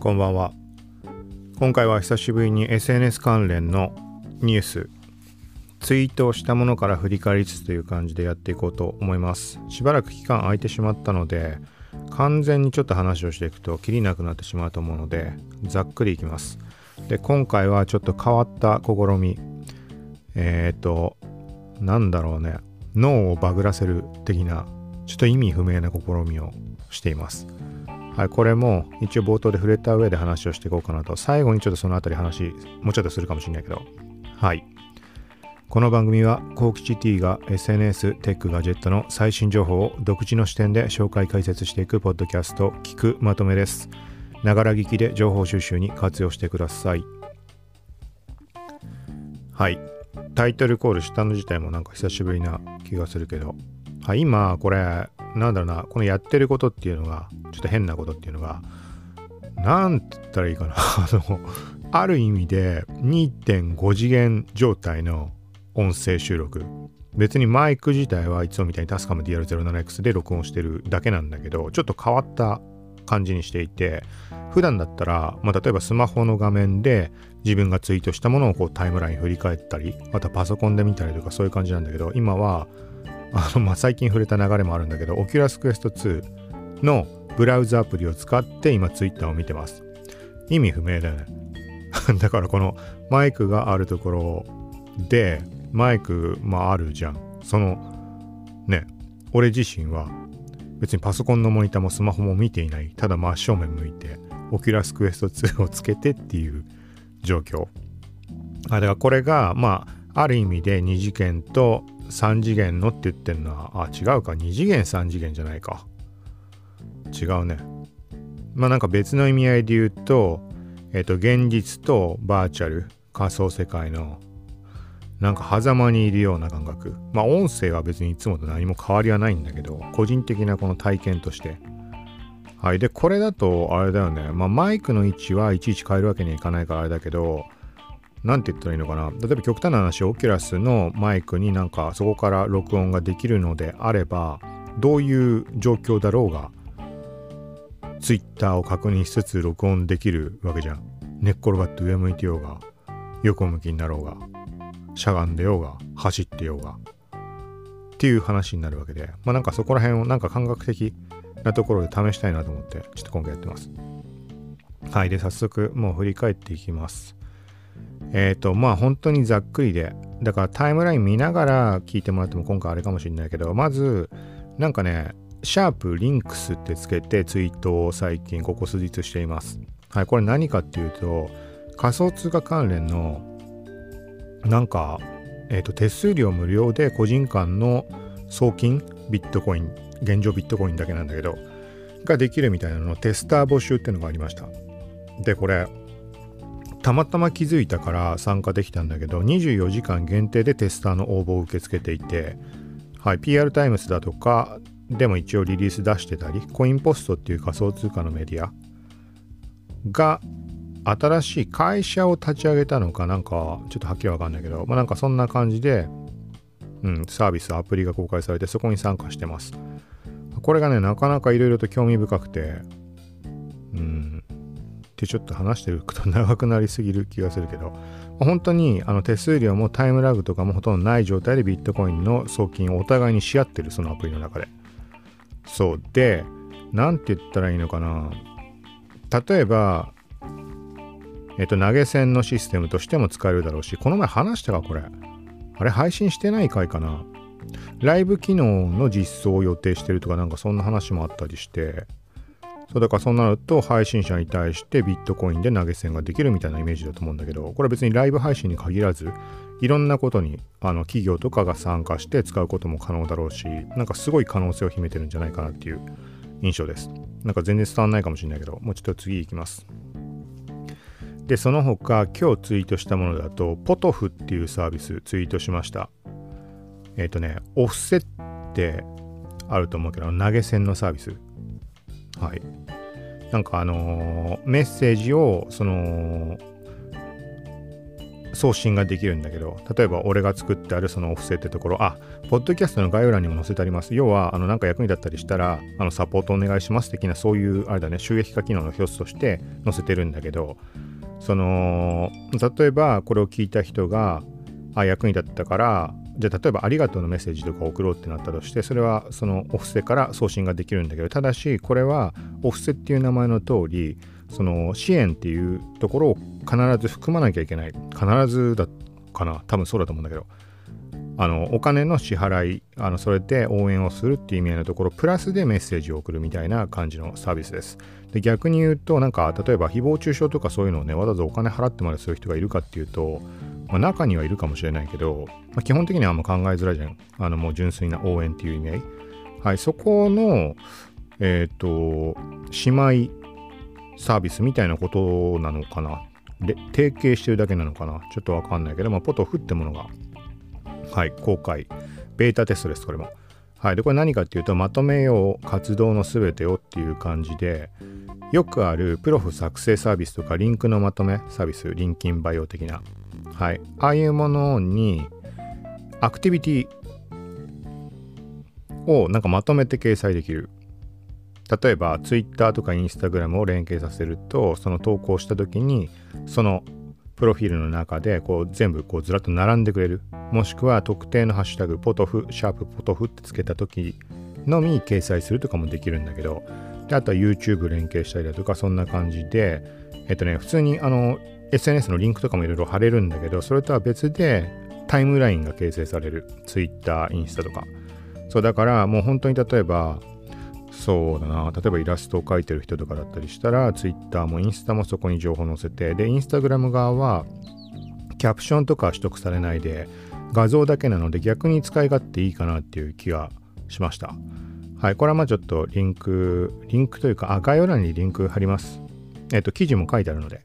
こんばんは。今回は久しぶりに SNS 関連のニュースツイートをしたものから振り返りつつという感じでやっていこうと思います。しばらく期間空いてしまったので完全にちょっと話をしていくときりなくなってしまうと思うのでざっくりいきます。で今回はちょっと変わった試み。えっ、ー、となんだろうね。脳をバグらせる的なちょっと意味不明な試みをしています。はい、これも一応冒頭で触れた上で話をしていこうかなと。最後にちょっとそのあたり話、もうちょっとするかもしれないけど。はい。この番組は、コーキチ T が SNS、テック、ガジェットの最新情報を独自の視点で紹介解説していくポッドキャスト、聞くまとめです。ながら聞きで情報収集に活用してください。はい。タイトルコールしたの自体もなんか久しぶりな気がするけど、はい、今これなんだろうな、このやってることっていうのが、ちょっと変なことっていうのが、なんて言ったらいいかな。あの、ある意味で2.5次元状態の音声収録。別にマイク自体はいつもみたいにタスカム DR07X で録音してるだけなんだけど、ちょっと変わった感じにしていて、普段だったら、まあ、例えばスマホの画面で自分がツイートしたものをこうタイムライン振り返ったり、またパソコンで見たりとかそういう感じなんだけど、今はあの、まあ、最近触れた流れもあるんだけど、Oculus Quest 2のブラウザアプリを使って今 Twitter を見てます。意味不明だよね。だからこのマイクがあるところで、マイク、まああるじゃん。その、ね、俺自身は別にパソコンのモニターもスマホも見ていない。ただ真正面向いて、Oculus Quest 2をつけてっていう状況。あだからこれが、まあ、ある意味で二次元と3次元のって言ってんのは、あ、違うか。2次元3次元じゃないか。違うね。まあなんか別の意味合いで言うと、えっ、と、現実とバーチャル、仮想世界の、なんか狭間にいるような感覚。まあ音声は別にいつもと何も変わりはないんだけど、個人的なこの体験として。はい。で、これだと、あれだよね。まあマイクの位置はいちいち変えるわけにはいかないからあれだけど、何て言ったらいいのかな？例えば極端な話オキュラスのマイクになんかそこから録音ができるのであればどういう状況だろうが Twitter を確認しつつ録音できるわけじゃん。寝っ転がって上向いてようが横向きになろうがしゃがんでようが走ってようがっていう話になるわけで。まあなんかそこら辺をなんか感覚的なところで試したいなと思ってちょっと今回やってます。はいで早速もう振り返っていきます。えっ、ー、と、まあ本当にざっくりで、だからタイムライン見ながら聞いてもらっても今回あれかもしれないけど、まず、なんかね、シャープリンクスってつけてツイートを最近ここ数日しています。はい、これ何かっていうと、仮想通貨関連の、なんか、えっ、ー、と、手数料無料で個人間の送金、ビットコイン、現状ビットコインだけなんだけど、ができるみたいなののテスター募集っていうのがありました。で、これ、たまたま気づいたから参加できたんだけど24時間限定でテスターの応募を受け付けていて、はい、PR タイムズだとかでも一応リリース出してたり CoinPost っていう仮想通貨のメディアが新しい会社を立ち上げたのかなんかちょっとはっきりわかんないけどまあなんかそんな感じで、うん、サービスアプリが公開されてそこに参加してます。これがねなかなかいろいろと興味深くてうんってちょっと話してると長くなりすぎる気がするけど、本当にあの手数料もタイムラグとかもほとんどない状態でビットコインの送金をお互いにし合ってる、そのアプリの中で。そう。で、なんて言ったらいいのかな。例えば、えっと、投げ銭のシステムとしても使えるだろうし、この前話したか、これ。あれ、配信してない回かな。ライブ機能の実装を予定してるとか、なんかそんな話もあったりして、そうだからそうなると配信者に対してビットコインで投げ銭ができるみたいなイメージだと思うんだけどこれは別にライブ配信に限らずいろんなことにあの企業とかが参加して使うことも可能だろうしなんかすごい可能性を秘めてるんじゃないかなっていう印象です。なんか全然伝わんないかもしれないけどもうちょっと次行きます。でその他今日ツイートしたものだとポトフっていうサービスツイートしました。えっ、ー、とねオフセってあると思うけど投げ銭のサービス。はい。なんかあのー、メッセージを、その、送信ができるんだけど、例えば俺が作ってあるそのオフセってところ、あ、ポッドキャストの概要欄にも載せてあります。要は、あの、なんか役に立ったりしたら、あの、サポートお願いします的な、そういう、あれだね、収益化機能の一つとして載せてるんだけど、その、例えばこれを聞いた人が、あ、役に立ったから、じゃあ例えばありがとうのメッセージとか送ろうってなったとしてそれはそのお布施から送信ができるんだけどただしこれはお布施っていう名前の通りその支援っていうところを必ず含まなきゃいけない。必ずだかな。多分そうだと思うんだけど。あのお金の支払いあのそれで応援をするっていう意味合いのところプラスでメッセージを送るみたいな感じのサービスです。で逆に言うとなんか例えば誹謗中傷とかそういうのをねわざわざお金払ってまでする人がいるかっていうと、まあ、中にはいるかもしれないけど、まあ、基本的にはあんま考えづらいじゃん。あのもう純粋な応援っていう意味合い。はいそこのえっ、ー、と姉妹サービスみたいなことなのかな。で提携してるだけなのかな。ちょっとわかんないけど、まあ、ポトフってものが、はい、公開、ベータテストです、これも。はい、で、これ何かっていうと、まとめよう活動のすべてをっていう感じで、よくあるプロフ作成サービスとか、リンクのまとめサービス、リンキンバイオ的な、はい、ああいうものに、アクティビティをなんかまとめて掲載できる。例えば Twitter とか Instagram を連携させるとその投稿した時にそのプロフィールの中でこう全部こうずらっと並んでくれる。もしくは特定のハッシュタグポトフシャープポトフってつけた時のみ掲載するとかもできるんだけどであとは YouTube 連携したりだとかそんな感じでえっとね普通にあの SNS のリンクとかもいろいろ貼れるんだけどそれとは別でタイムラインが形成される。Twitter、インスタとか。そうだからもう本当に例えばそうだな例えばイラストを描いてる人とかだったりしたら Twitter もインスタもそこに情報載せてでインスタグラム側はキャプションとか取得されないで画像だけなので逆に使い勝手いいかなっていう気がしましたはいこれはまあちょっとリンクリンクというかあ概要欄にリンク貼りますえっ、と記事も書いてあるので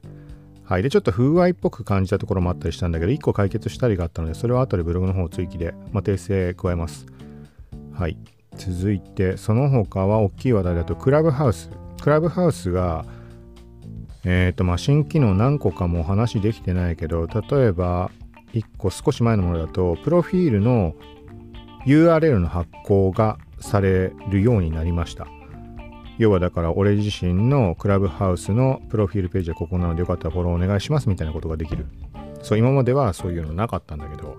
はい。で、ちょっと風合いっぽく感じたところもあったりしたんだけど、1個解決したりがあったので、それは後でブログの方を追記で、まあ、訂正加えます。はい。続いてその他は大きい話題だとクラブハウス。クラブハウスがえっ、ー、とまあ新機能何個かもお話できてないけど例えば1個少し前のものだとプロフィールの URL の発行がされるようになりました。要はだから俺自身のクラブハウスのプロフィールページはここなのでよかったらフォローお願いしますみたいなことができる。そう今まではそういうのなかったんだけど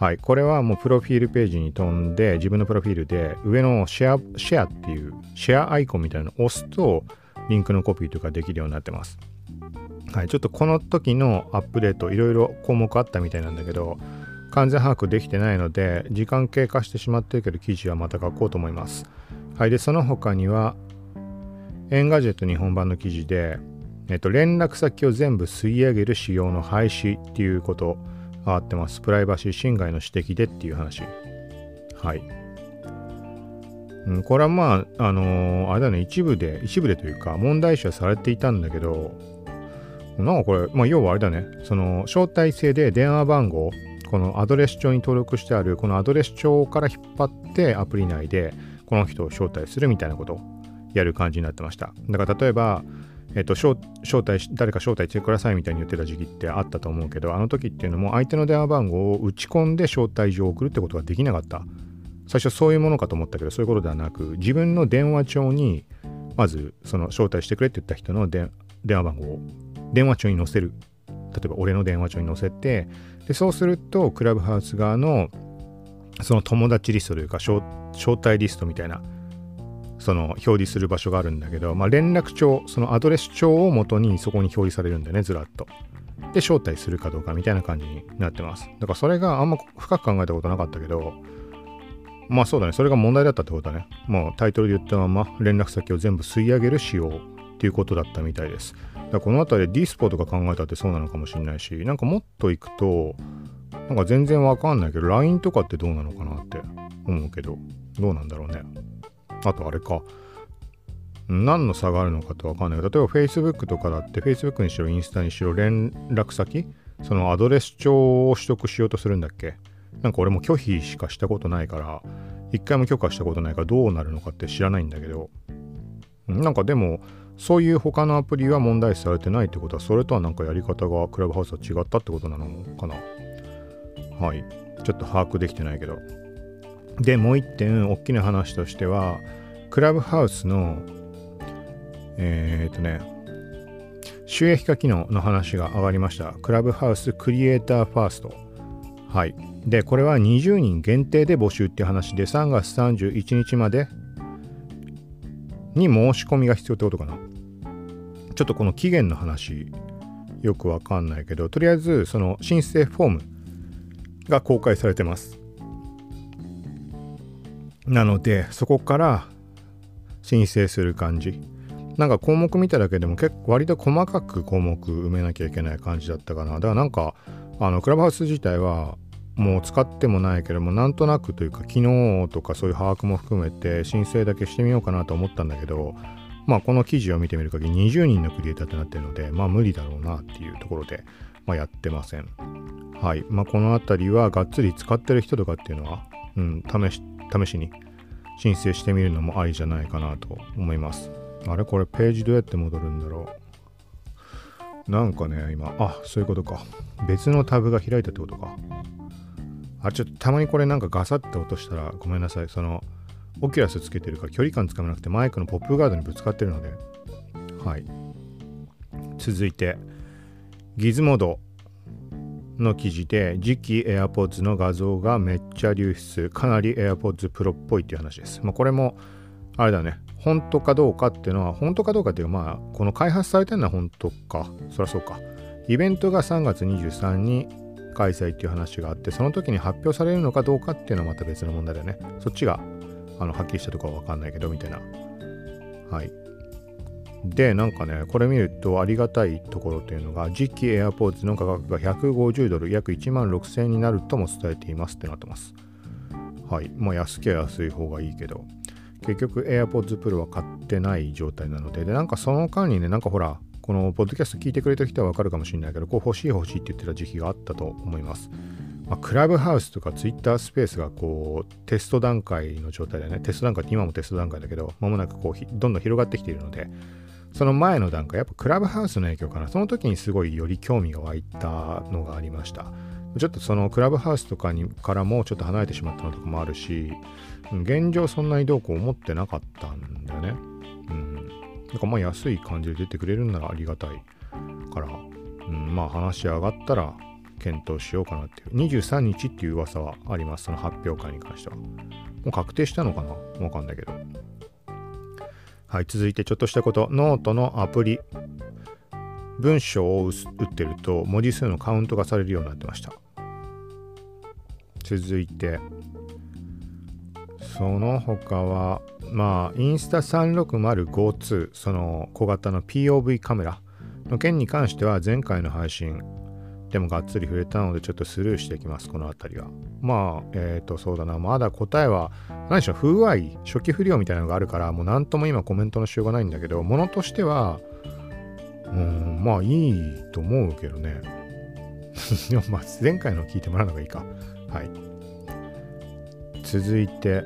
はい、これはもうプロフィールページに飛んで自分のプロフィールで上のシェアシェアっていうシェアアイコンみたいなのを押すとリンクのコピーとかできるようになってます。はい、ちょっとこの時のアップデートいろいろ項目あったみたいなんだけど完全把握できてないので時間経過してしまってるけど記事はまた書こうと思います。はい、でその他には Engadget 日本版の記事で、えっと、連絡先を全部吸い上げる仕様の廃止っていうこと上がってます。プライバシー侵害の指摘でっていう話。はい。うん、これはまあ、あのー、あれだね、一部で、一部でというか、問題視はされていたんだけど、なんかこれ、まあ、要はあれだね、その、招待制で電話番号、このアドレス帳に登録してある、このアドレス帳から引っ張ってアプリ内で、この人を招待するみたいなことをやる感じになってました。だから例えば、えっと、招待誰か招待してくださいみたいに言ってた時期ってあったと思うけどあの時っていうのも相手の電話番号を打ち込んで招待状を送るってことができなかった。最初そういうものかと思ったけどそういうことではなく自分の電話帳にまずその招待してくれって言った人の電話番号を電話帳に載せる。例えば俺の電話帳に載せてでそうするとクラブハウス側のその友達リストというか招待リストみたいなその表示する場所があるんだけど、まあ、連絡帳そのアドレス帳を元にそこに表示されるんだよねずらっと。で招待するかどうかみたいな感じになってます。だからそれがあんま深く考えたことなかったけどまあそうだね。それが問題だったってことだね。もうタイトルで言ったまま連絡先を全部吸い上げる仕様っていうことだったみたいです。だからこの辺りでディスポとか考えたってそうなのかもしれないしなんかもっといくとなんか全然わかんないけど LINE とかってどうなのかなって思うけどどうなんだろうね。あとあれか。何の差があるのかってわかんないけど、例えば Facebook とかだって Facebook にしろインスタにしろ連絡先そのアドレス帳を取得しようとするんだっけ。なんか俺も拒否しかしたことないから、一回も許可したことないからどうなるのかって知らないんだけど、なんかでも、そういう他のアプリは問題視されてないってことはそれとはなんかやり方がクラブハウスは違ったってことなのかな。はい。ちょっと把握できてないけど。でもう一点大きな話としてはクラブハウスのえー、っとね収益化機能の話が上がりました。クラブハウスクリエイターファースト。はい。でこれは20人限定で募集って話で3月31日までに申し込みが必要ってことかな。ちょっとこの期限の話よくわかんないけどとりあえずその申請フォームが公開されてます。なのでそこから申請する感じ。なんか項目見ただけでも結構割と細かく項目埋めなきゃいけない感じだったかな。だからなんかあのクラブハウス自体はもう使ってもないけどもなんとなくというか機能とかそういう把握も含めて申請だけしてみようかなと思ったんだけどまあこの記事を見てみる限り20人のクリエイターってなってるのでまあ無理だろうなっていうところで、まあ、やってません。はい。まあこの辺りはがっつり使ってる人とかっていうのはうん試し試しに申請してみるのもありじゃないかなと思います。あれ？これページどうやって戻るんだろう？なんかね今。あそういうことか。別のタブが開いたってことか。あ、ちょっとたまにこれなんかガサッて落としたらごめんなさい。その、オキュラスつけてるから距離感つかめなくてマイクのポップガードにぶつかってるので。はい。続いて、ギズモード。の記事で次期 AirPods の画像がめっちゃ流出。かなり AirPods Pro っぽいっていう話です。まあ、これも、あれだね。本当かどうかっていうのは、本当かどうかっていうか、まあ、この開発されてるのは本当か。そりゃそうか。イベントが3月23に開催っていう話があってその時に発表されるのかどうかっていうのはまた別の問題だよねそっちがあのはっきりしたところは分かんないけどみたいなはいでなんかねこれ見るとありがたいところというのが次期 AirPods の価格が150ドル約1万6000円になるとも伝えていますってなってます。はい。まあ安ければ安い方がいいけど。結局 AirPods Pro は買ってない状態なので。でなんかその間にねなんかほらこのポッドキャスト聞いてくれた人はわかるかもしれないけど、こう欲しい欲しいって言ってた時期があったと思います。まあ、クラブハウスとかツイッタースペースがこうテスト段階の状態でね、テスト段階って今もテスト段階だけど、まもなくこうどんどん広がってきているので、その前の段階、やっぱクラブハウスの影響かな。その時にすごいより興味が湧いたのがありました。ちょっとそのクラブハウスとかにからもちょっと離れてしまったのとかもあるし、現状そんなにどうこう思ってなかったんだよね。うん。なんかまあ安い感じで出てくれるんならありがたいから、うん、まあ話上がったら検討しようかなっていう。23日っていう噂はあります。その発表会に関しては。もう確定したのかな？わかんないけど。はい、続いてちょっとしたこと。ノートのアプリ。文章を打ってると文字数のカウントがされるようになってました。続いて、その他は、まあ、インスタ36052、その小型の POV カメラの件に関しては前回の配信でもがっつり触れたのでちょっとスルーしていきます、この辺りは。まあ、えっ、ー、と、そうだな、まだ答えは、何でしょう、不具合、初期不良みたいなのがあるから、もう何とも今コメントのしようがないんだけど、ものとしては、うん、まあいいと思うけどね。でもまあ前回の聞いてもらうのがいいか。はい。続いて、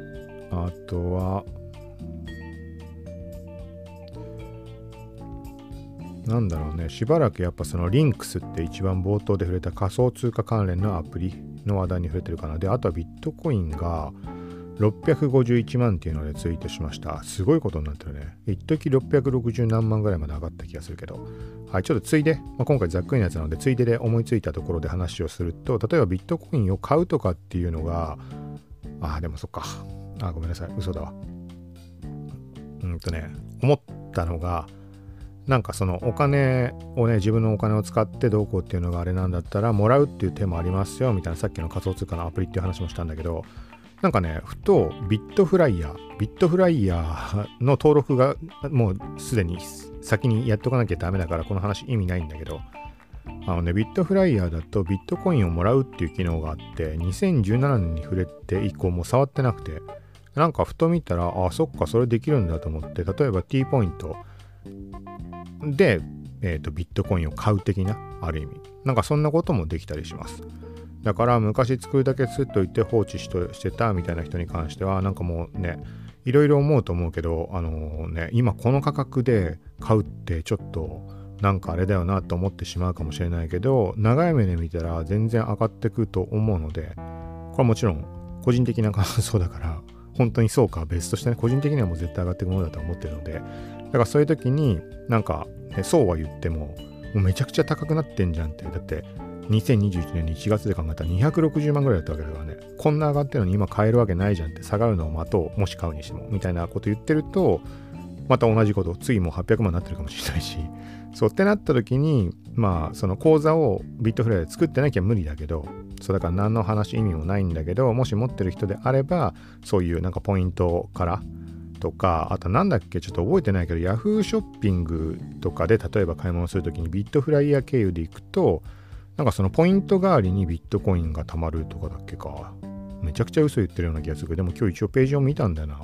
あとは、なんだろうね、しばらくやっぱそのリンクスって一番冒頭で触れた仮想通貨関連のアプリの話題に触れてるかな。で、あとはビットコインが651万っていうのでツイートしました。すごいことになってるね。一時660何万ぐらいまで上がった気がするけど。はい、ちょっとついで、まあ、今回ざっくりなやつなので、ついでで思いついたところで話をすると、例えばビットコインを買うとかっていうのが、ああ、でもそっか。あ、ごめんなさい。嘘だわ。うんとね、思ったのが、なんかそのお金をね、自分のお金を使ってどうこうっていうのがあれなんだったら、もらうっていう手もありますよ、みたいなさっきの仮想通貨のアプリっていう話もしたんだけど、なんかね、ふとビットフライヤー、ビットフライヤーの登録がもうすでに先にやっとかなきゃダメだから、この話意味ないんだけど、あのね、ビットフライヤーだとビットコインをもらうっていう機能があって、2017年に触れて以降もう触ってなくて、なんかふと見たら、あ、そっか、それできるんだと思って、例えば T ポイントで、えーと、ビットコインを買う的な、ある意味。なんかそんなこともできたりします。だから昔作るだけ作っといて放置してたみたいな人に関しては、なんかもうね、いろいろ思うと思うけどあのね今この価格で買うってちょっとなんかあれだよなと思ってしまうかもしれないけど長い目で見たら全然上がってくと思うのでこれはもちろん個人的な感想だから本当にそうか別としてね個人的にはもう絶対上がっていくものだと思ってるのでだからそういう時になんか、ね、そうは言ってももうめちゃくちゃ高くなってんじゃんってだって2021年1月で考えたら260万ぐらいだったわけだからね。こんな上がってるのに今買えるわけないじゃんって下がるのを待とう。もし買うにしても。みたいなこと言ってるとまた同じこと次も800万になってるかもしれないし。そうってなった時にまあその口座をビットフライで作ってなきゃ無理だけどそうだから何の話意味もないんだけどもし持ってる人であればそういうなんかポイントからとかあとなんだっけちょっと覚えてないけど Yahoo ショッピングとかで例えば買い物する時にビットフライヤー経由で行くとなんかそのポイント代わりにビットコインが貯まるとかだっけか。めちゃくちゃ嘘言ってるような気がする。けどでも今日一応ページを見たんだよな。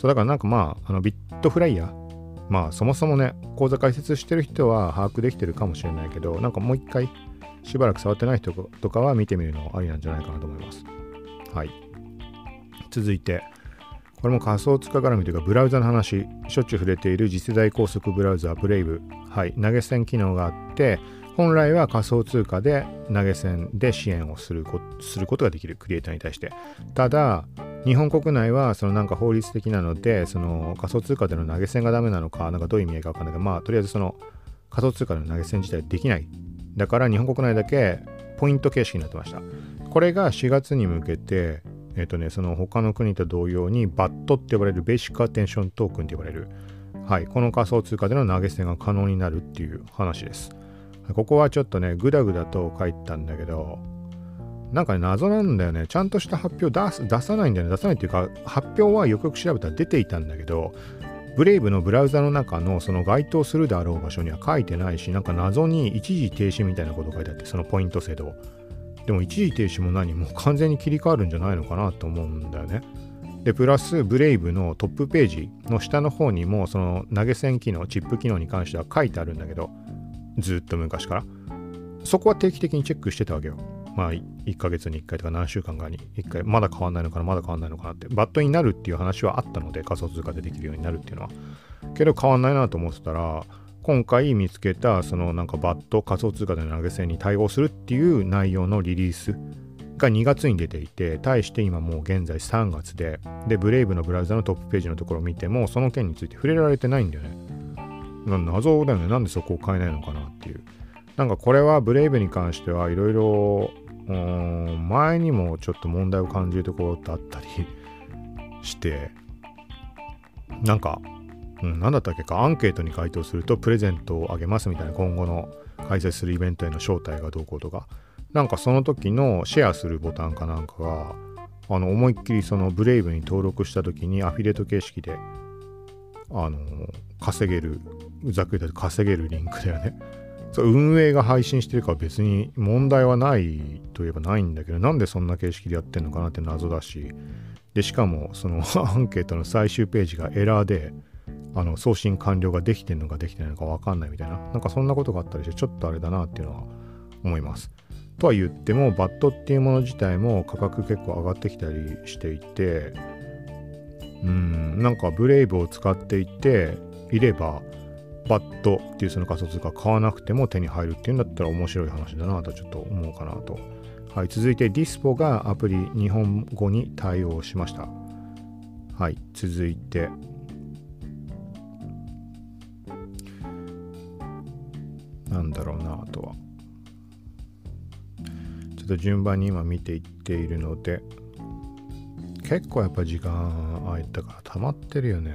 そうだからなんかまああのビットフライヤー。まあそもそもね口座開設してる人は把握できてるかもしれないけどなんかもう一回しばらく触ってない人とかは見てみるのありなんじゃないかなと思います。はい。続いてこれも仮想通貨絡みというかブラウザの話しょっちゅう触れている次世代高速ブラウザブレイブ。はい。投げ銭機能があって本来は仮想通貨で投げ銭で支援をするこすることができる。クリエイターに対して。ただ日本国内はそのなんか法律的なのでその仮想通貨での投げ銭がダメなのかなんかどういう意味合いか分かんないけどまあとりあえずその仮想通貨での投げ銭自体できない。だから日本国内だけポイント形式になってました。これが4月に向けてえっ、ー、とねその他の国と同様にバットって呼ばれるベーシックアテンショントークンって呼ばれる。はいこの仮想通貨での投げ銭が可能になるっていう話です。ここはちょっとねグダグダと書いたんだけどなんかね、謎なんだよね。ちゃんとした発表出す出さないんだよね。出さないっていうか、発表はよくよく調べたら出ていたんだけど、ブレイブのブラウザの中のその該当するであろう場所には書いてないし、なんか謎に一時停止みたいなこと書いてあって、そのポイント制度。でも一時停止も何もう完全に切り替わるんじゃないのかなと思うんだよね。で、プラス、ブレイブのトップページの下の方にも、その投げ銭機能、チップ機能に関しては書いてあるんだけど、ずっと昔から。そこは定期的にチェックしてたわけよ。まあ、1ヶ月に1回とか何週間かに1回、まだ変わんないのかな、まだ変わんないのかなって、バットになるっていう話はあったので、仮想通貨でできるようになるっていうのは。けど変わんないなと思ってたら、今回見つけた、そのなんかバット、仮想通貨での投げ銭に対応するっていう内容のリリースが2月に出ていて、対して今もう現在3月で、で、ブレイブのブラウザのトップページのところを見ても、その件について触れられてないんだよね。謎だよね。なんでそこを変えないのかなっていう。なんかこれはブレイブに関してはいろいろ前にもちょっと問題を感じるところってあったりしてなんか、うん、何だったっけ？かアンケートに回答するとプレゼントをあげますみたいな今後の開催するイベントへの招待がどうこうとか。なんかその時のシェアするボタンかなんかがあの思いっきりそのブレイブに登録した時にアフィリエイト形式であの稼げるざっくり言うと稼げるリンクだよね。そ運営が配信してるから別に問題はないといえばないんだけどなんでそんな形式でやってんのかなって謎だしでしかもその アンケートの最終ページがエラーであの送信完了ができてんのかできてないのか分かんないみたいななんかそんなことがあったりしてちょっとあれだなっていうのは思います。とは言ってもバットっていうもの自体も価格結構上がってきたりしていてうんなんかブレイブを使っていていればバットっていうその仮想通貨買わなくても手に入るっていうんだったら面白い話だなとちょっと思うかなと。はい、続いてディスポがアプリ日本語に対応しました。はい、続いてなんだろうなあとは。ちょっと順番に今見ていっているので結構やっぱ時間空いたから溜まってるよね。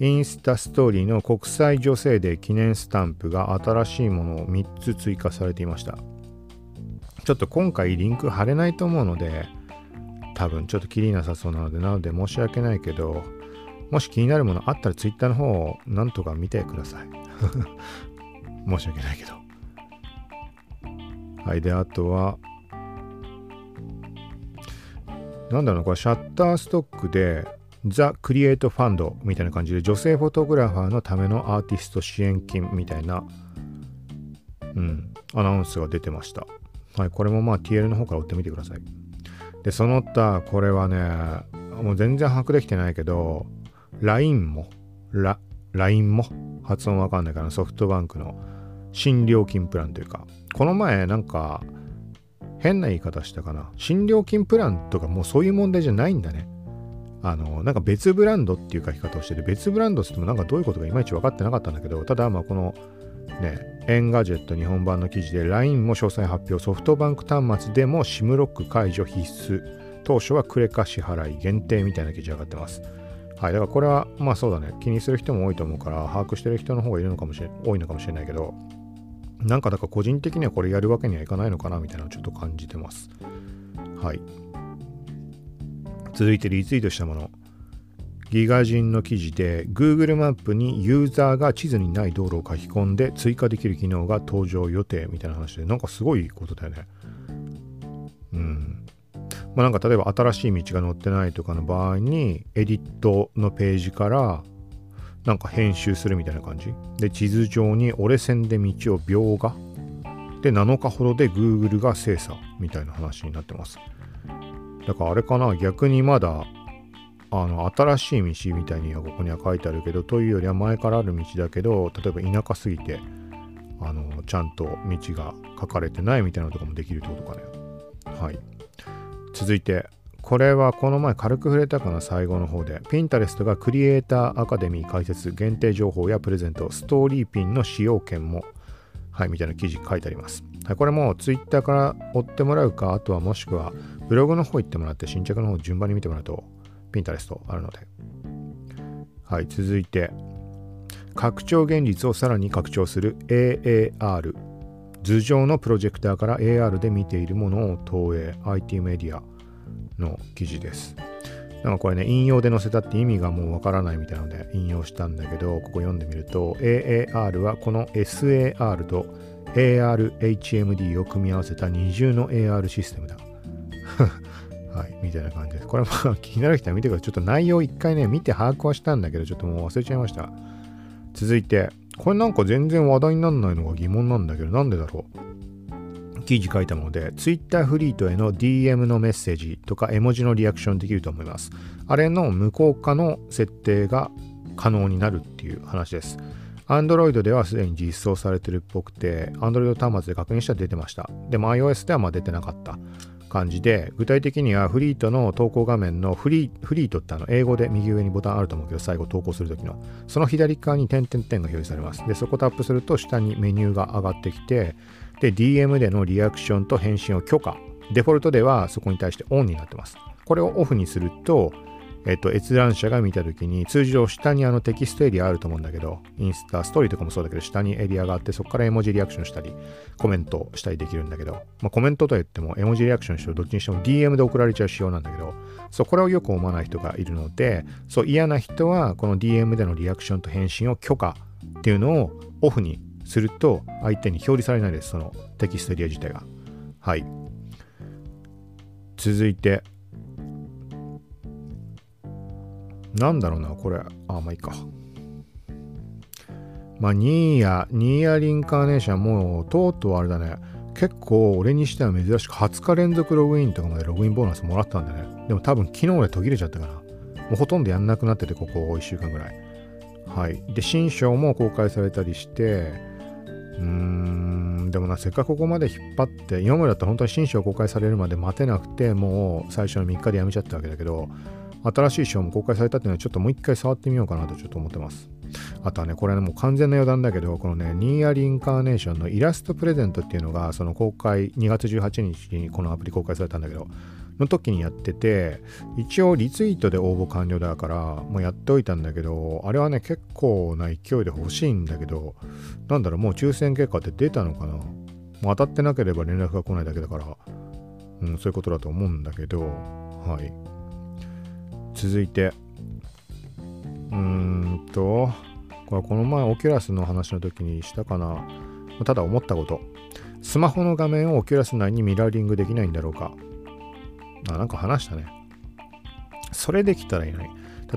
インスタストーリーの国際女性デー記念スタンプが新しいものを3つ追加されていました。ちょっと今回リンク貼れないと思うので多分ちょっときりなさそうなのでなので申し訳ないけどもし気になるものあったら Twitter の方をなんとか見てください。申し訳ないけど。はいであとはなんだろうこれシャッターストックでザ・クリエイト・ファンドみたいな感じで女性フォトグラファーのためのアーティスト支援金みたいな、うん、アナウンスが出てました。はい、これもまあ TL の方から追ってみてください。で、その他、これはね、もう全然把握できてないけど、LINE も、LINE も、発音わかんないからソフトバンクの新料金プランというか、この前なんか、変な言い方したかな。新料金プランとかもうそういう問題じゃないんだね。あの、なんか別ブランドっていう書き方をしてて、別ブランドって言ってもなんかどういうことかいまいち分かってなかったんだけど、ただまあこのね、 Engadget 日本版の記事で LINEMO 詳細発表、ソフトバンク端末でも SIM ロック解除必須、当初はクレカ支払い限定みたいな記事上がってます。はい、だからこれはまあそうだね、気にする人も多いと思うから、把握してる人の方がいるのかもしれ多いのかもしれないけど、なんかだから個人的にはこれやるわけにはいかないのかなみたいなのをちょっと感じてます。はい。続いてリツイートしたもの。ギガ人の記事で Google マップにユーザーが地図にない道路を書き込んで追加できる機能が登場予定みたいな話でなんかすごいことだよね。うん。まあなんか例えば新しい道が載ってないとかの場合にエディットのページからなんか編集するみたいな感じで地図上に折れ線で道を描画で7日ほどで Google が精査みたいな話になってますだからあれかな逆にまだあの新しい道みたいにはここには書いてあるけどというよりは前からある道だけど例えば田舎すぎてあのちゃんと道が書かれてないみたいなとこもできるってことかねはい。続いてこれはこの前軽く触れたかな最後の方で。Pinterest がクリエイターアカデミー開設限定情報やプレゼントストーリーピンの使用権もはいみたいな記事書いてあります。はい、これも Twitter から追ってもらうかあとはもしくはブログの方行ってもらって新着の方順番に見てもらうとピンタレストあるので。はい、続いて、拡張現実をさらに拡張する AAR。頭上のプロジェクターから AR で見ているものを投影、IT メディアの記事です。なんかこれね、引用で載せたって意味がもうわからないみたいなので引用したんだけど、ここ読んでみると、AAR はこの SAR と ARHMD を組み合わせた二重の AR システムだ。はい、みたいな感じです。これまあ 気になる人は見てください。ちょっと内容一回ね、見て把握はしたんだけど、ちょっともう忘れちゃいました。続いて、これなんか全然話題にならないのが疑問なんだけど、なんでだろう？記事書いたもので、Twitter フリートへの DM のメッセージとか絵文字のリアクションできると思います。あれの無効化の設定が可能になるっていう話です。Android ではすでに実装されてるっぽくて、Android 端末で確認したら出てました。でも iOS ではまあ出てなかった。感じで、具体的にはフリートの投稿画面のフリフリートってあの英語で右上にボタンあると思うけど、最後投稿するときの、その左側に点々点が表示されます。で、そこタップすると下にメニューが上がってきて、で、DM でのリアクションと返信を許可。デフォルトではそこに対してオンになってます。これをオフにすると、えっと、閲覧者が見たときに、通常下にあのテキストエリアあると思うんだけど、インスタ、ストーリーとかもそうだけど、下にエリアがあって、そこから絵文字リアクションしたり、コメントしたりできるんだけど、まあ、コメントと言っても、絵文字リアクションしろ、どっちにしても DM で送られちゃう仕様なんだけど、そう、これをよく思わない人がいるので、そう、嫌な人は、この DM でのリアクションと返信を許可っていうのをオフにすると、相手に表示されないです、そのテキストエリア自体が。はい。続いて、なんだろうな、これ。あ、まあいいか。まあ、ニーヤ、ニーヤリンカーネーションもう、とうとうあれだね。結構俺にしては珍しく20日連続ログインとかまでログインボーナスもらったんでね。でも多分昨日で途切れちゃったかな。もうほとんどやんなくなってて、ここ1週間ぐらい。はい。で、新章も公開されたりして、うーん、でもな、せっかくここまで引っ張って、今までだったら本当に新章公開されるまで待てなくて、もう最初の3日でやめちゃったわけだけど、新しいショーも公開されたっていうのはちょっともう一回触ってみようかなとちょっと思ってます。あとはね、これね、もう完全な余談だけど、このね、ニーアリンカーネーションのイラストプレゼントっていうのが、その公開、2月18日にこのアプリ公開されたんだけど、の時にやってて、一応リツイートで応募完了だから、もうやっておいたんだけど、あれはね、結構な勢いで欲しいんだけど、なんだろう、もう抽選結果って出たのかな？もう当たってなければ連絡が来ないだけだから、うん、そういうことだと思うんだけど、はい。続いて、うーんと、これこの前 Oculus の話の時にしたかな。ただ思ったこと。スマホの画面を Oculus 内にミラーリングできないんだろうか。あ、なんか話したね。それできたらいいな。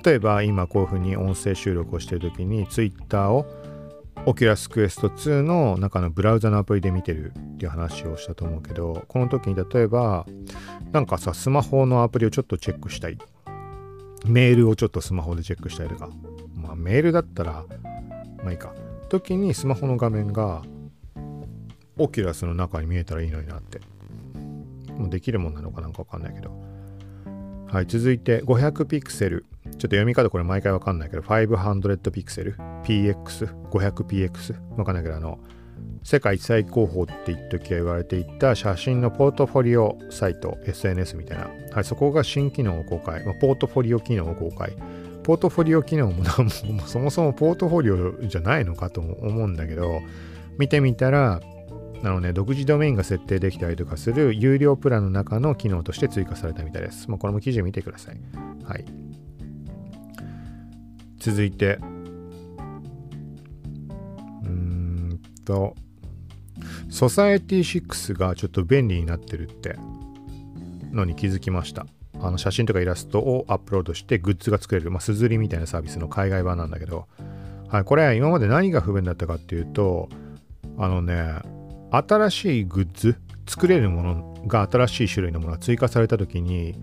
例えば今こういう風に音声収録をしてる時に Twitter を Oculus Quest 2の中のブラウザのアプリで見てるっていう話をしたと思うけどこの時に例えばなんかさスマホのアプリをちょっとチェックしたいメールをちょっとスマホでチェックしたいとか。まあメールだったらまあいいか。時にスマホの画面がオキュラスの中に見えたらいいのになって。もうできるもんなのかなんかわかんないけど。はい続いて500ピクセル。ちょっと読み方これ毎回わかんないけど500ピクセル。PX500px わかんないけどあの世界最高峰って一時は言われていた写真のポートフォリオサイト SNS みたいな、はい、そこが新機能を公開、まあ、ポートフォリオ機能を公開ポートフォリオ機能もそもそもポートフォリオじゃないのかと思うんだけど見てみたらあのね、独自ドメインが設定できたりとかする有料プランの中の機能として追加されたみたいです。まあ、これも記事見てください。はい。続いて、と、ソサエティ6がちょっと便利になってるってのに気づきました。あの写真とかイラストをアップロードしてグッズが作れる、まあ、すずりみたいなサービスの海外版なんだけど、はい、これ今まで何が不便だったかっていうと、あのね、新しいグッズ作れるものが新しい種類のものが追加された時に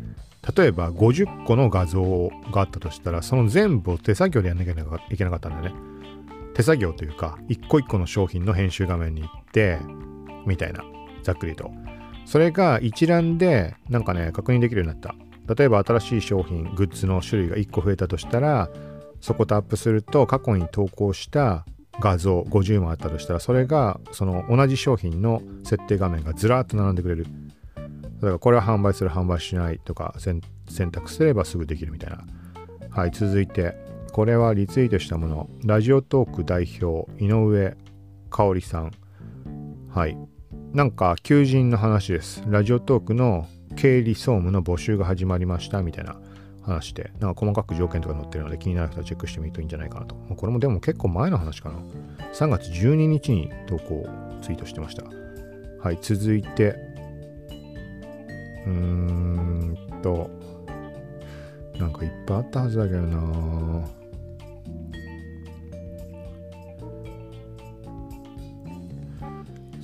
例えば50個の画像があったとしたらその全部を手作業でやんなきゃいけなかったんだよね手作業というか一個一個の商品の編集画面に行ってみたいなざっくりと。それが一覧でなんかね確認できるようになった。例えば新しい商品グッズの種類が1個増えたとしたらそこタップすると過去に投稿した画像50枚あったとしたらそれがその同じ商品の設定画面がずらっと並んでくれる。だからこれは販売する販売しないとか選択すればすぐできるみたいな。はい続いてこれはリツイートしたもの。ラジオトーク代表井上香織さん。はい。なんか求人の話です。ラジオトークの経理総務の募集が始まりましたみたいな。話で、なんか細かく条件とか載ってるので気になる人はチェックしてみるといいんじゃないかなと。これもでも結構前の話かな。3月12日に投稿、ツイートしてました。はい、続いて、うーんと、なんかいっぱいあったはずだけどな。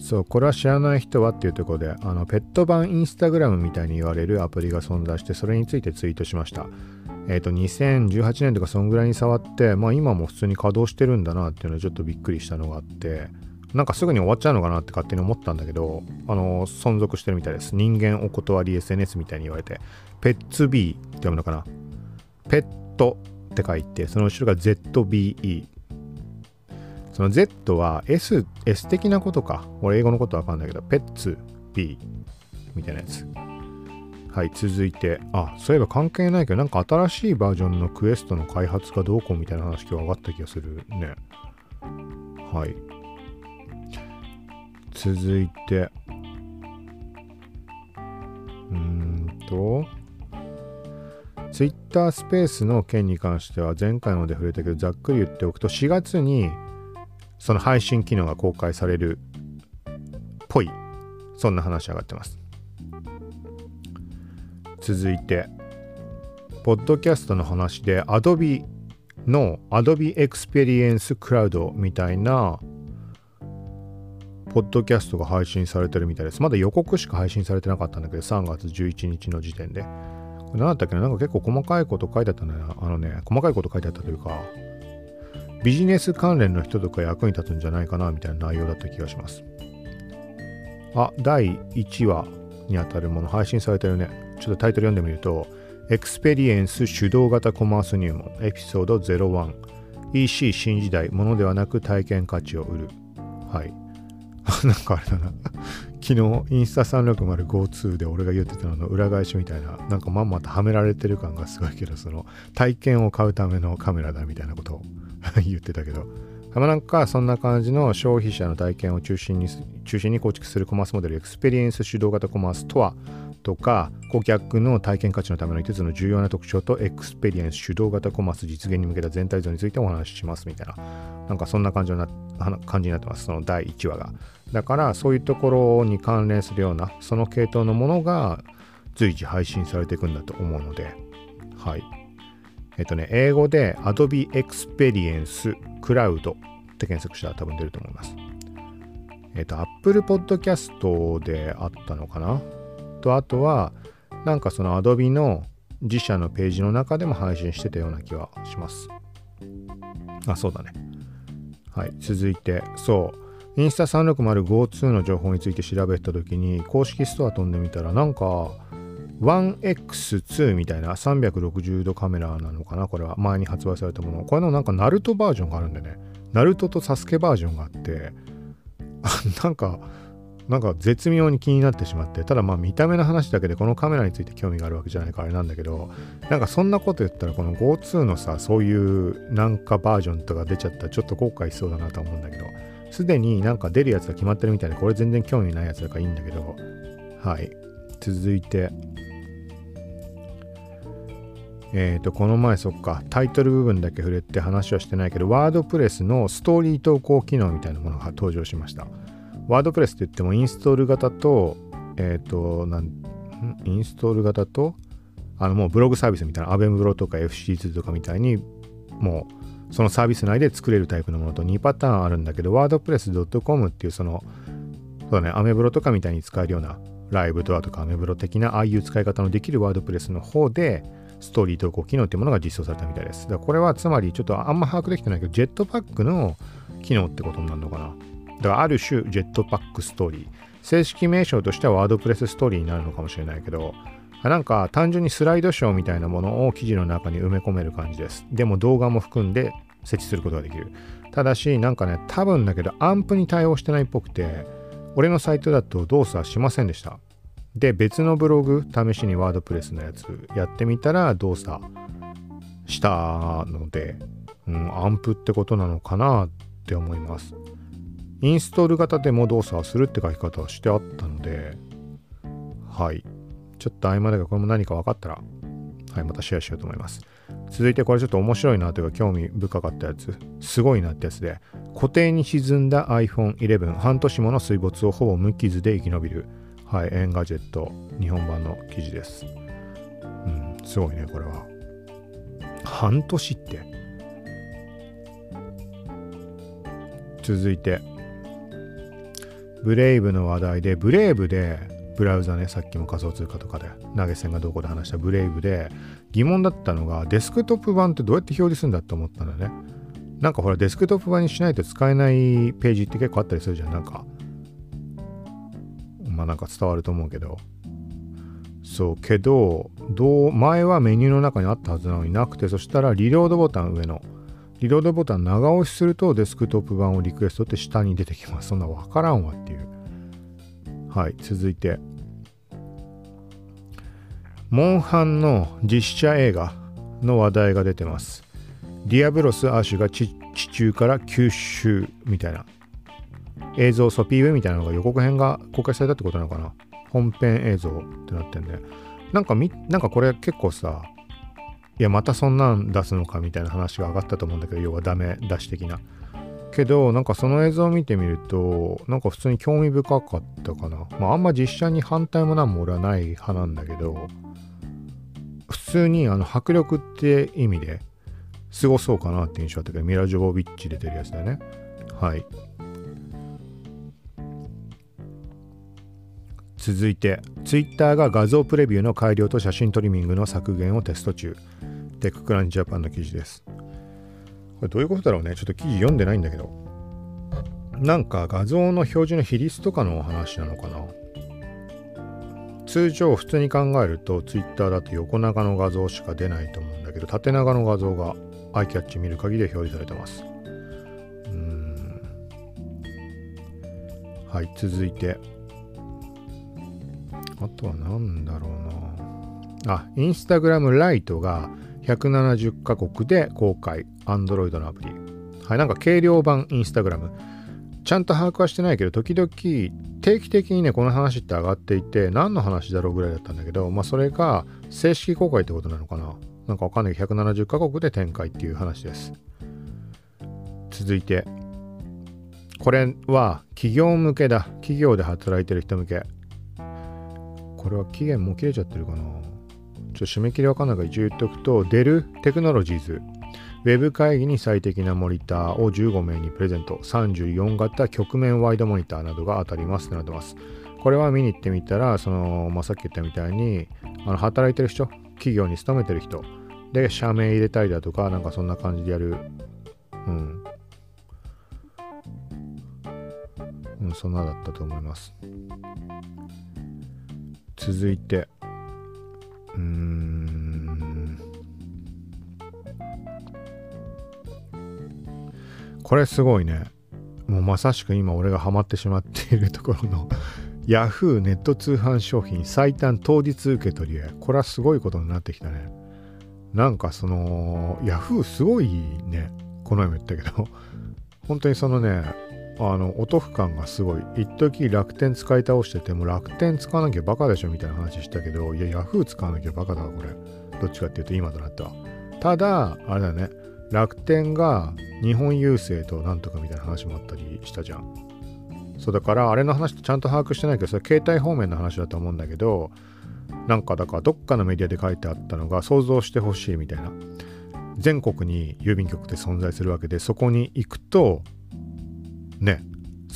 そうこれは知らない人はっていうところであのペット版インスタグラムみたいに言われるアプリが存在してそれについてツイートしました。えっ、ー、と2018年とかそんぐらいに触ってまあ今も普通に稼働してるんだなっていうのはちょっとびっくりしたのがあってなんかすぐに終わっちゃうのかなって勝手に思ったんだけどあの存続してるみたいです。人間お断り SNS みたいに言われて。ペッツ B って読むのかな？ペットって書いてその後ろが ZBE その Z は S、S 的なことか。俺英語のことわかんないけど、ペッツ B みたいなやつ。はい、続いて、あ、そういえば関係ないけど、なんか新しいバージョンのクエストの開発がどうこうみたいな話今日上がった気がするね。はい。続いて、うーんと、Twitter スペースの件に関しては前回ので触れたけどざっくり言っておくと4月にその配信機能が公開されるっぽいそんな話上がってます続いてポッドキャストの話で Adobe の Adobe Experience Cloud みたいなポッドキャストが配信されてるみたいです。まだ予告しか配信されてなかったんだけど、3月11日の時点で。何だったっけな？なんか結構細かいこと書いてあったんだよな。あのね、細かいこと書いてあったというか、ビジネス関連の人とか役に立つんじゃないかなみたいな内容だった気がします。あ、第1話にあたるもの配信されてるね。ちょっとタイトル読んでみると、エクスペリエンス主導型コマース入門エピソード01 EC 新時代、ものではなく体験価値を売る。はい。なんかあれだな。昨日、 Insta360 GO 2で俺が言ってたのの裏返しみたいな、なんかまんまとはめられてる感がすごいけど、その体験を買うためのカメラだみたいなことを 言ってたけど、まあ、なんかそんな感じの消費者の体験を中心に中心に構築するコマースモデルエクスペリエンス主導型コマースとはとか顧客の体験価値のための5つの重要な特徴とエクスペリエンス主導型コマース実現に向けた全体像についてお話ししますみたいな。なんかそんな感じな感じになってます。その第1話が。だからそういうところに関連するようなその系統のものが随時配信されていくんだと思うので。はい。えっとね、英語で Adobe Experience Cloud って検索したら多分出ると思います。えっ、と、Apple Podcast であったのかな？と、あとは、なんかその Adobe の自社のページの中でも配信してたような気はします。あ、そうだね。はい、続いて、そう、インスタ 360GO2 の情報について調べた時に、公式ストア飛んでみたら、なんか、1X2 みたいな360度カメラなのかなこれは前に発売されたもの。これのなんかナルトバージョンがあるんでね。ナルトとサスケバージョンがあって、なんか、なんか絶妙に気になってしまって、ただまあ見た目の話だけでこのカメラについて興味があるわけじゃないからあれなんだけど、なんかそんなこと言ったらこの GO2 のさ、そういうなんかバージョンとか出ちゃったらちょっと後悔しそうだなと思うんだけど、すでになんか出るやつが決まってるみたいで、これ全然興味ないやつだからいいんだけど、はい。続いて、えっ、ー、と、この前そっか、タイトル部分だけ触れて話はしてないけど、ワードプレスのストーリー投稿機能みたいなものが登場しました。ワードプレスって言ってもインストール型と、えっ、ー、と、なん、インストール型と、あのもうブログサービスみたいな、アベムブロとか FC2 とかみたいに、もうそのサービス内で作れるタイプのものと2パターンあるんだけど、ワードプレス .com っていうその、そうだね、アメブロとかみたいに使えるようなライブドアとかアメブロ的なああいう使い方のできる WordPress の方で、ストーリー投稿機能っていうものが実装されたみたいです。だからこれはつまりちょっとあんま把握できてないけど、 Jetpack の機能ってことになるのかな。だからある種 Jetpack ストーリー正式名称としては WordPress ストーリーになるのかもしれないけどなんか単純にスライドショーみたいなものを記事の中に埋め込める感じですでも動画も含んで設置することができるただしなんかね多分だけど AMP に対応してないっぽくて俺のサイトだと動作しませんでしたで別のブログ試しにワードプレスのやつやってみたら動作したので、うん、アンプってことなのかなって思いますインストール型でも動作をするって書き方をしてあったので、はい。ちょっと合間だけど、これも何か分かったら、はい、またシェアしようと思います。続いてこれちょっと面白いなというか興味深かったやつ、すごいなってやつで、湖底に沈んだ iPhone11、半年もの水没をほぼ無傷で生き延びる、はい、 Engadget、日本版の記事です。うん、すごいね、これは。半年って。続いて、 Brave の話題で、 Brave で、ブラウザね、さっきも仮想通貨とかで、投げ銭がどこで話した Brave で、疑問だったのが、デスクトップ版ってどうやって表示するんだって思ったんだね。なんかほら、デスクトップ版にしないと使えないページって結構あったりするじゃん。なんか、まあなんか伝わると思うけど。そうけど、どう、前はメニューの中にあったはずなのになくて、そしたらリロードボタン上の、リロードボタン長押しするとデスクトップ版をリクエストって下に出てきます。そんなわからんわっていう。はい、続いて。モンハンの実写映画の話題が出てます。ディアブロス・アーシュが地中から吸収みたいな映像ソピーウェイみたいなのが予告編が公開されたってことなのかな本編映像ってなってんで。なんかみ、なんかこれ結構さ、いやまたそんなん出すのかみたいな話が上がったと思うんだけど要はダメ出し的なけどなんかその映像を見てみるとなんか普通に興味深かったかな。まああんま実写に反対もなんも俺はない派なんだけど普通にあの迫力って意味ですごそうかなって印象あったけどミラ・ジョボビッチ出てるやつだよね。はい。続いて Twitter が画像プレビューの改良と写真トリミングの削減をテスト中。テッククランチジャパンの記事です。これどういうことだろうねちょっと記事読んでないんだけど。なんか画像の表示の比率とかのお話なのかな通常普通に考えると Twitter だと横長の画像しか出ないと思うんだけど縦長の画像がアイキャッチ見る限りで表示されてます。うん。はい、続いて。あとは何だろうな。あ、インスタグラムライトが170カ国で公開。Android のアプリ。はい、なんか軽量版インスタグラム。ちゃんと把握はしてないけど、時々定期的にね、この話って上がっていて、何の話だろうぐらいだったんだけど、まあそれが正式公開ってことなのかな。なんかわかんないけど、170カ国で展開っていう話です。続いて、これは企業向けだ。企業で働いてる人向け。これは期限もう切れちゃってるかな。ちょっと締め切りわかんないから一応言っておくと、デルテクノロジーズ、ウェブ会議に最適なモニターを15名にプレゼント。34型曲面ワイドモニターなどが当たりますってなってます。これは見に行ってみたら、その、まあ、さっき言ったみたいに、あの働いてる人、企業に勤めてる人で社名入れたりだとか、なんかそんな感じでやる。うん。うん、そんなだったと思います。続いて、うーん。これすごいね。もうまさしく今俺がハマってしまっているところの Yahoo ネット通販商品最短当日受け取りへ。これはすごいことになってきたね。なんかその Yahoo すごいね。この前も言ったけど、本当にそのね、あの、お得感がすごい。一時楽天使い倒してても楽天使わなきゃバカでしょみたいな話したけど、いや、Yahoo 使わなきゃバカだわこれ。どっちかっていうと今となったただ、あれだね。楽天が日本郵政となんとかみたいな話もあったりしたじゃん。そうだからあれの話ってちゃんと把握してないけどそれ携帯方面の話だと思うんだけどなんかだからどっかのメディアで書いてあったのが想像してほしいみたいな全国に郵便局って存在するわけでそこに行くとね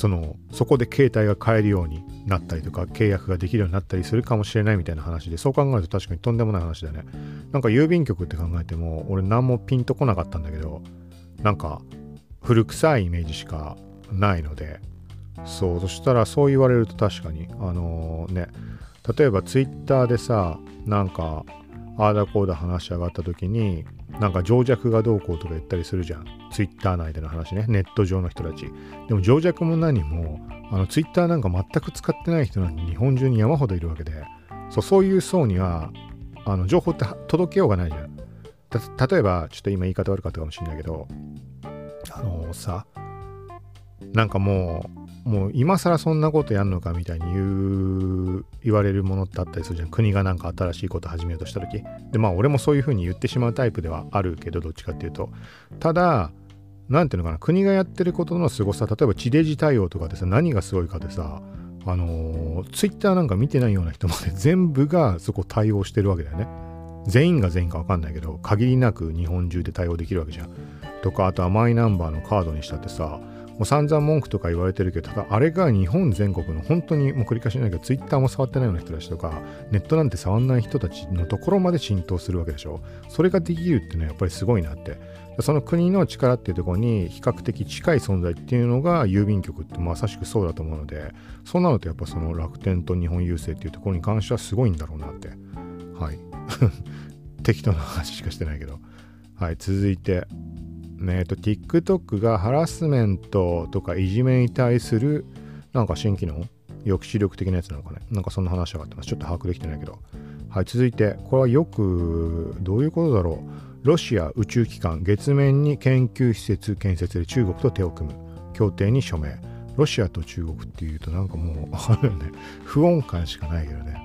そのそこで携帯が買えるようになったりとか契約ができるようになったりするかもしれないみたいな話でそう考えると確かにとんでもない話だね。なんか郵便局って考えても俺何もピンとこなかったんだけどなんか古臭いイメージしかないのでそうそしたらそう言われると確かにあのー、ね例えばツイッターでさなんかああだこうだ話し上がった時になんか情弱がどうこうとか言ったりするじゃん。ツイッター内での話ね。ネット上の人たち。でも情弱も何もあのツイッターなんか全く使ってない人なんて日本中に山ほどいるわけで。そうそういう層にはあの情報って届けようがないじゃん。例えばちょっと今言い方悪かったかもしれないけどあのー、さなんかもうもう今更そんなことやんのかみたいに言う言われるものってあったりするじゃん。国がなんか新しいこと始めようとした時。でまあ俺もそういうふうに言ってしまうタイプではあるけどどっちかっていうと。ただ何ていうのかな。国がやってることの凄さ例えば地デジ対応とかでさ何がすごいかでさあのツイッターなんか見てないような人まで 全部がそこ対応してるわけだよね。全員が全員か分かんないけど限りなく日本中で対応できるわけじゃん。とかあとはマイナンバーのカードにしたってさう散々文句とか言われてるけど、ただあれが日本全国の本当にもう繰り返しないけど、ツイッターも触ってないような人たちとか、ネットなんて触んない人たちのところまで浸透するわけでしょ。それができるっていうのはやっぱりすごいなって。その国の力っていうところに比較的近い存在っていうのが郵便局ってまさしくそうだと思うので、そうなるとやっぱその楽天と日本郵政っていうところに関してはすごいんだろうなって。はい。適当な話しかしてないけど。はい、続いて、えっ、と、TikTok がハラスメントとかいじめに対するなんか新機能？抑止力的なやつなのかね？なんかそんな話があってます。ちょっと把握できてないけど。はい、続いて、これはよく、どういうことだろう？ロシア宇宙機関月面に研究施設建設で中国と手を組む協定に署名。ロシアと中国っていうとなんかもう、あるよね。不穏感しかないけどね。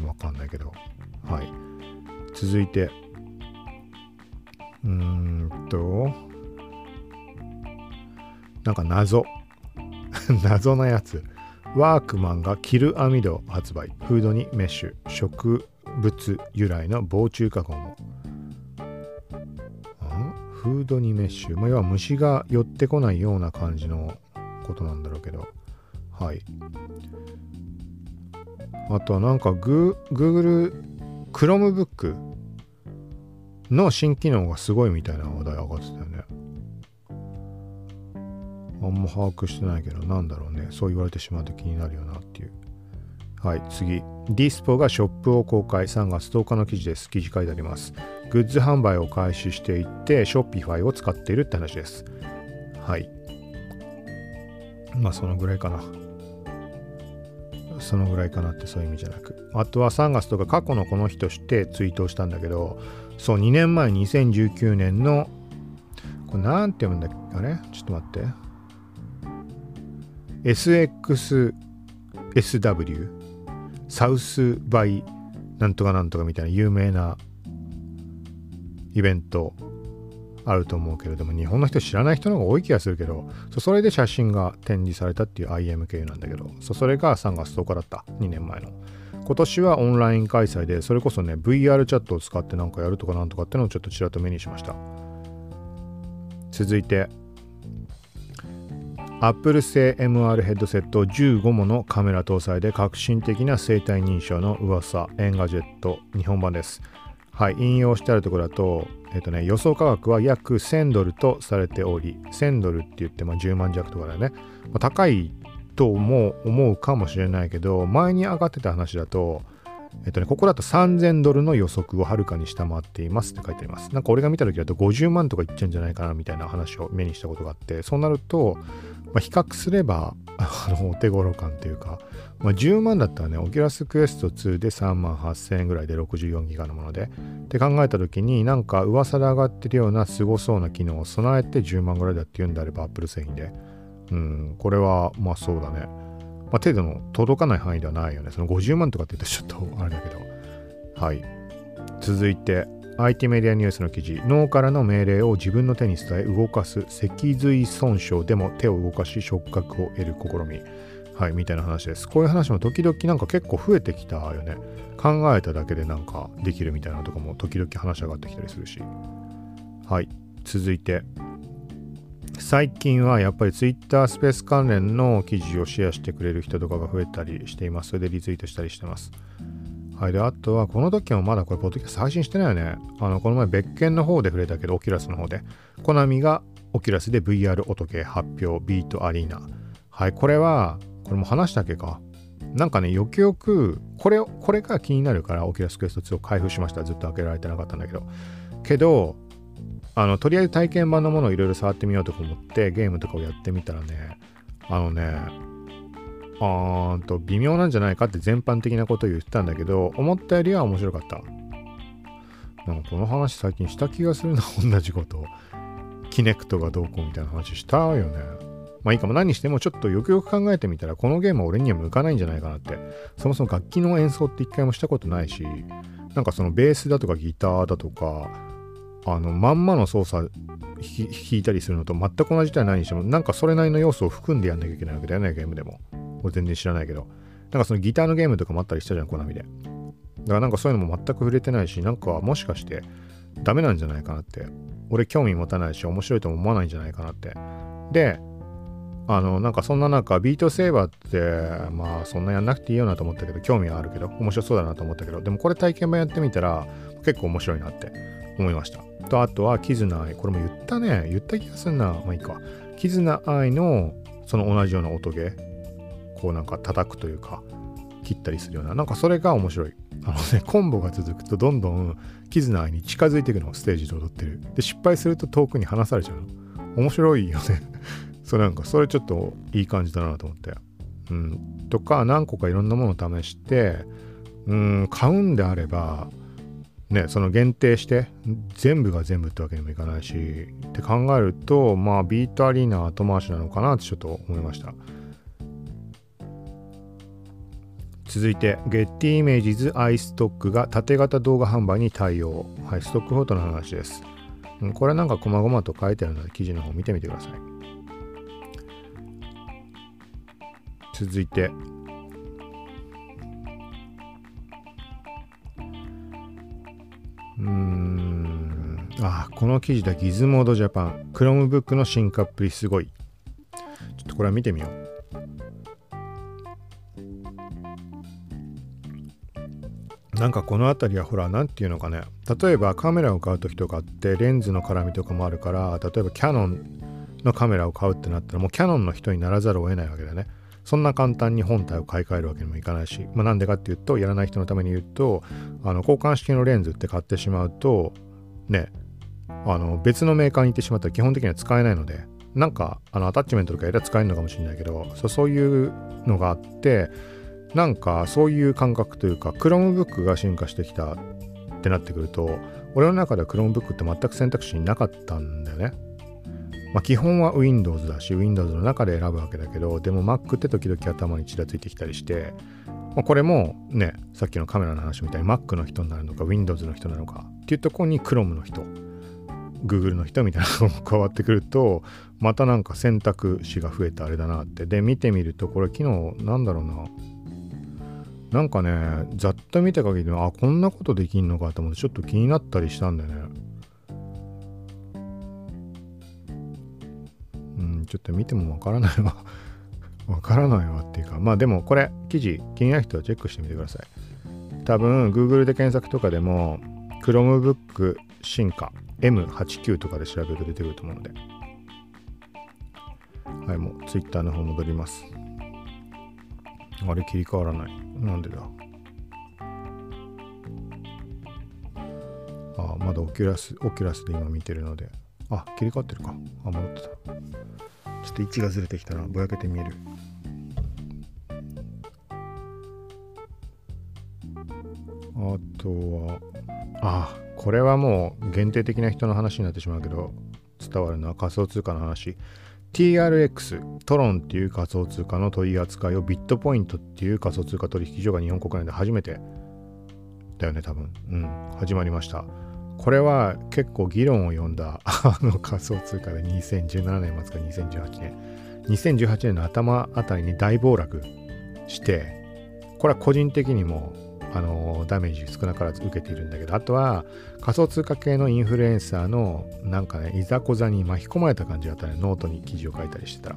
うん、わかんないけど。はい。続いて、うーんと、なんか謎。謎なやつ。ワークマンがキルアミド発売。フードにメッシュ。植物由来の防虫加工も。フードにメッシュ。まあ、要は虫が寄ってこないような感じのことなんだろうけど。はい。あとはなんかグー Google Chromebook の新機能がすごいみたいな話題上がってたよね。あんま把握してないけど、なんだろうね。そう言われてしまうと気になるよなっていう。はい、次。ディスポがショップを公開。3月10日の記事です。記事書いてあります。グッズ販売を開始していって、ショッピファイを使っているって話です。はい。まあ、そのぐらいかな。そのぐらいかなってそういう意味じゃなく。あとは3月とか過去のこの日としてツイートをしたんだけど、そう、2年前、2019年の、これなんて読むんだっけあれ？ちょっと待って。SXSW サウスバイなんとかなんとかみたいな有名なイベントあると思うけれども日本の人知らない人の方が多い気がするけどそれで写真が展示されたっていう IMK なんだけどそれが3月10日だった2年前の。今年はオンライン開催で、それこそね、VR チャットを使ってなんかやるとかなんとかってのをちょっとちらっと目にしました。続いて Apple 製 MR ヘッドセット15ものカメラ搭載で革新的な生体認証の噂 Engadget 日本版ですはい引用してあるところだとえっ、とね予想価格は約1000ドルとされており1000ドルって言ってまあ10万弱とかだよね、まあ、高いとも思うかもしれないけど前に上がってた話だとえっとね、ここだと3000ドルの予測をはるかに下回っていますって書いてあります。なんか俺が見た時だと50万とかいっちゃうんじゃないかなみたいな話を目にしたことがあって、そうなると、まあ、比較すれば、あの、お手頃感というか、まあ、10万だったらね、 Oculus Quest 2で3万8000円ぐらいで64ギガのもので、って考えた時になんか噂で上がってるようなすごそうな機能を備えて10万ぐらいだっていうんであれば、Apple 製品で。うん、これは、まあそうだね。まあ、手の届かない範囲ではないよね。その50万とかって言ったらちょっとあれだけど。はい。続いて、IT メディアニュースの記事、脳からの命令を自分の手に伝え動かす脊髄損傷でも手を動かし触覚を得る試み。はい、みたいな話です。こういう話も時々なんか結構増えてきたよね。考えただけでなんかできるみたいなとかも時々話し上がってきたりするし。はい、続いて、最近はやっぱり Twitter スペース関連の記事をシェアしてくれる人とかが増えたりしています。それでリツイートしたりしてます。はい。で、あとは、この時もまだこれ、ポッドキャスト配信してないよね。あの、この前、別件の方で触れたけど、オキュラスの方で。コナミがOculus で VR 音ゲー発表、 Beat Arena。はい。これは、これも話したっけか。なんかね、よくよく、これ、これが気になるから、 Oculus Quest 2を開封しました。ずっと開けられてなかったんだけど。けど、あのとりあえず体験版のものをいろいろ触ってみようとか思ってゲームとかをやってみたらねあのねあーと微妙なんじゃないかって全般的なことを言ってたんだけど思ったよりは面白かった。なんかこの話最近した気がするな同じこと。キネクトがどうこうみたいな話したよね。まあいいかも。何してもちょっとよくよく考えてみたらこのゲームは俺には向かないんじゃないかなって。そもそも楽器の演奏って一回もしたことないしなんかそのベースだとかギターだとかあのまんまの操作弾いたりするのと全く同じではないにしてもなんかそれなりの要素を含んでやんなきゃいけないわけだよねゲームでも。俺全然知らないけど。なんかそのギターのゲームとかもあったりしたじゃんコナミでだからなんかそういうのも全く触れてないしなんかもしかしてダメなんじゃないかなって。俺興味持たないし面白いとも思わないんじゃないかなって。であのなんかそんな中ビートセーバーってまあそんなやんなくていいよなと思ったけど興味はあるけど面白そうだなと思ったけどでもこれ体験版やってみたら結構面白いなって思いました。とあとはキズナアイこれも言ったね。言った気がするな。まあいいか。キズナアイのその同じような音ゲこうなんか叩くというか切ったりするような。なんかそれが面白い。あのねコンボが続くとどんどんキズナアイに近づいていくの。ステージで踊ってる。で失敗すると遠くに離されちゃうの。面白いよね。そうなんかそれちょっといい感じだなと思って。うん。とか何個かいろんなものを試してうん買うんであればね、その限定して全部が全部ってわけにもいかないしって考えるとまあビートアリーナ後回しなのかなってちょっと思いました。続いて Getty Images iStock が縦型動画販売に対応。はいストックフォトの話です。これなんか細々と書いてあるので記事の方見てみてください。続いてうん。あ、この記事だ、ギズモードジャパン。Chromebook の進化っぷりすごい。ちょっとこれは見てみよう。なんかこの辺りはほら、何て言うのかね。例えばカメラを買う時とかってレンズの絡みとかもあるから、例えばキャノンのカメラを買うってなったらもうキャノンの人にならざるを得ないわけだよね。そんな簡単に本体を買い替えるわけにもいかないし、まあ、なんでかっていうとやらない人のために言うとあの交換式のレンズって買ってしまうとねあの別のメーカーに行ってしまったら基本的には使えないのでなんかあのアタッチメントとかやれば使えるのかもしれないけどそうそういうのがあってなんかそういう感覚というか Chromebook が進化してきたってなってくると俺の中では Chromebook って全く選択肢になかったんだよね。まあ、基本は Windows だし Windows の中で選ぶわけだけどでも Mac って時々頭にちらついてきたりして、まあ、これもねさっきのカメラの話みたいに Mac の人になるのか Windows の人なのかっていうところに Chrome の人 Google の人みたいなのも 変わってくるとまたなんか選択肢が増えたあれだなって。で見てみるとこれ昨日なんだろうな。なんかねざっと見た限りであこんなことできんのかと思ってちょっと気になったりしたんだよね。ちょっと見てもわからないわ。わからないわっていうかまあでもこれ記事気になる人はチェックしてみてください。多分 Google で検索とかでも Chromebook 進化 M89 とかで調べると出てくると思うので。はいもう Twitter の方戻ります。あれ切り替わらない。なんでだ？あまだ Oculus Oculus で今見てるので。あ切り替わってるか。あ戻ってた。ちょっと位置がずれてきたらぼやけて見える。あとはあこれはもう限定的な人の話になってしまうけど伝わるのは仮想通貨の話。TRX トロンっていう仮想通貨の取り扱いをビットポイントっていう仮想通貨取引所が日本国内で初めてだよね多分。うん始まりました。これは結構議論を呼んだ あの仮想通貨で2017年末か2018年。2018年の頭あたりに大暴落してこれは個人的にもあのダメージ少なからず受けているんだけどあとは仮想通貨系のインフルエンサーのなんかねいざこざに巻き込まれた感じだったねノートに記事を書いたりしてたら。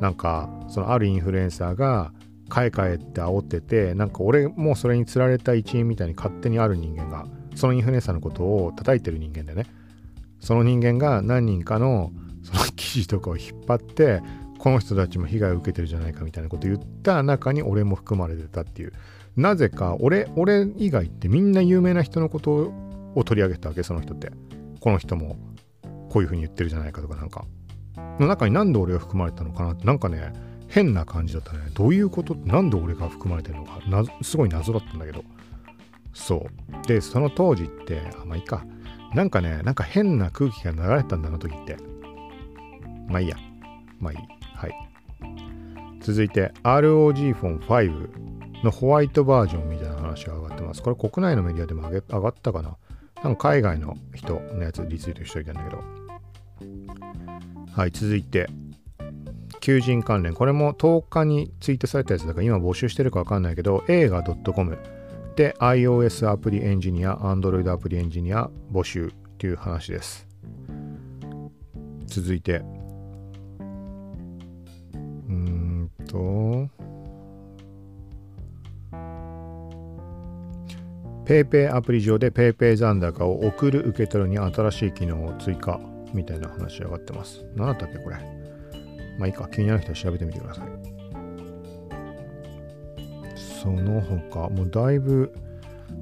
なんかそのあるインフルエンサーが買い替えて煽っててなんか俺もそれにつられた一員みたいに勝手にある人間がそのインフルエンサーのことを叩いてる人間でね。その人間が何人かのその記事とかを引っ張ってこの人たちも被害を受けてるじゃないかみたいなことを言った中に俺も含まれてたっていう。なぜか俺俺以外ってみんな有名な人のことを取り上げたわけその人って。この人もこういう風に言ってるじゃないかとかなんか。の中になんで俺が含まれたのかなって。なんかね変な感じだったね。どういうことってなんで俺が含まれてるのか。なすごい謎だったんだけど。そう。でその当時ってあまあいいか。なんかねなんか変な空気が流れたんだあの時って。まあいいや。まあいい。はい。続いて ROG フォン5のホワイトバージョンみたいな話が上がってます。これ国内のメディアでも上げ上がったかな。なんか海外の人のやつリツイートしといたんだけど。はい、続いて、求人関連。これも10日にツイートされたやつだから今募集してるかわかんないけど、映画 .com で iOS アプリエンジニア、Android アプリエンジニア募集っていう話です。続いて、うーんと、PayPay アプリ上で PayPay 残高を送る受け取るに新しい機能を追加みたいな話上がってます。何だったっけこれ。まあいいか、気になる人は調べてみてください。その他、もうだいぶ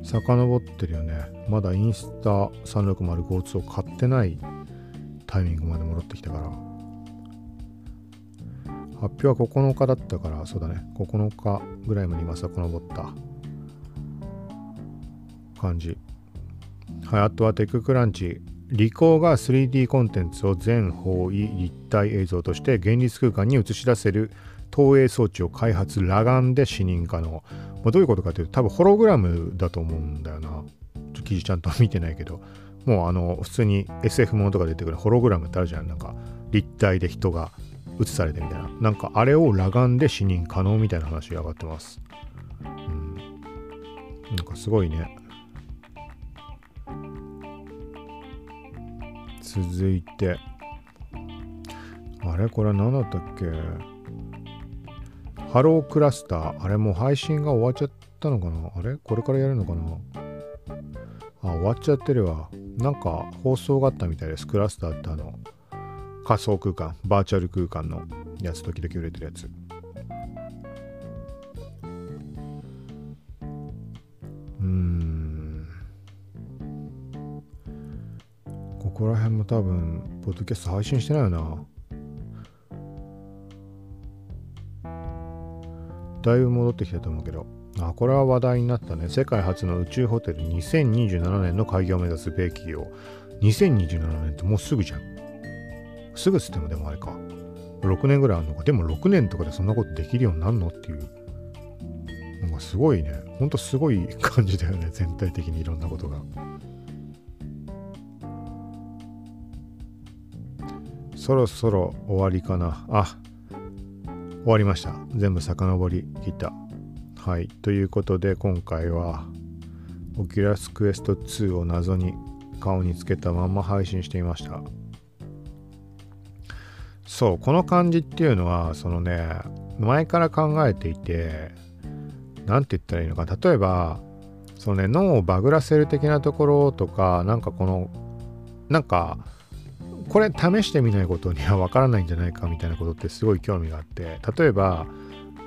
遡ってるよね。まだインスタ36052を買ってないタイミングまで戻ってきたから。発表は9日だったから、そうだね。9日ぐらいまで今遡った。感じ。はい、あとはテッククランチ。リコーが 3D コンテンツを全方位立体映像として現実空間に映し出せる投影装置を開発裸眼で視認可能。まあ、どういうことかというと多分ホログラムだと思うんだよな。記事ちゃんと見てないけど。もうあの普通に SF ものとか出てくるホログラムってあるじゃん。なんか立体で人が映されてみたいな。なんかあれを裸眼で視認可能みたいな話が上がってます。うん。なんかすごいね。続いてあれ？これ何だったっけ？ハロークラスター。あれもう配信が終わっちゃったのかな？あれ？これからやるのかな？あ終わっちゃってるわ。なんか放送があったみたいです。クラスターってあの仮想空間バーチャル空間のやつ時々売れてるやつ。うん。ここら辺も多分、ポッドキャスト配信してないよな。だいぶ戻ってきたと思うけど。あ、これは話題になったね。世界初の宇宙ホテル2027年の開業を目指す米企業。2027年ってもうすぐじゃん。すぐっつってもでもあれか。6年ぐらいあるのか。でも6年とかでそんなことできるようになるのっていう。なんかすごいね。ほんとすごい感じだよね。全体的にいろんなことが。そろそろ終わりかな。あ、終わりました。全部遡り切った。はい。ということで、今回は、 Oculus Quest 2を謎に顔につけたまんま配信していました。そうこの感じっていうのはそのね前から考えていて何て言ったらいいのか例えばそのね脳をバグらせる的なところとかなんかこのなんかこれ試してみないことにはわからないんじゃないかみたいなことってすごい興味があって例えば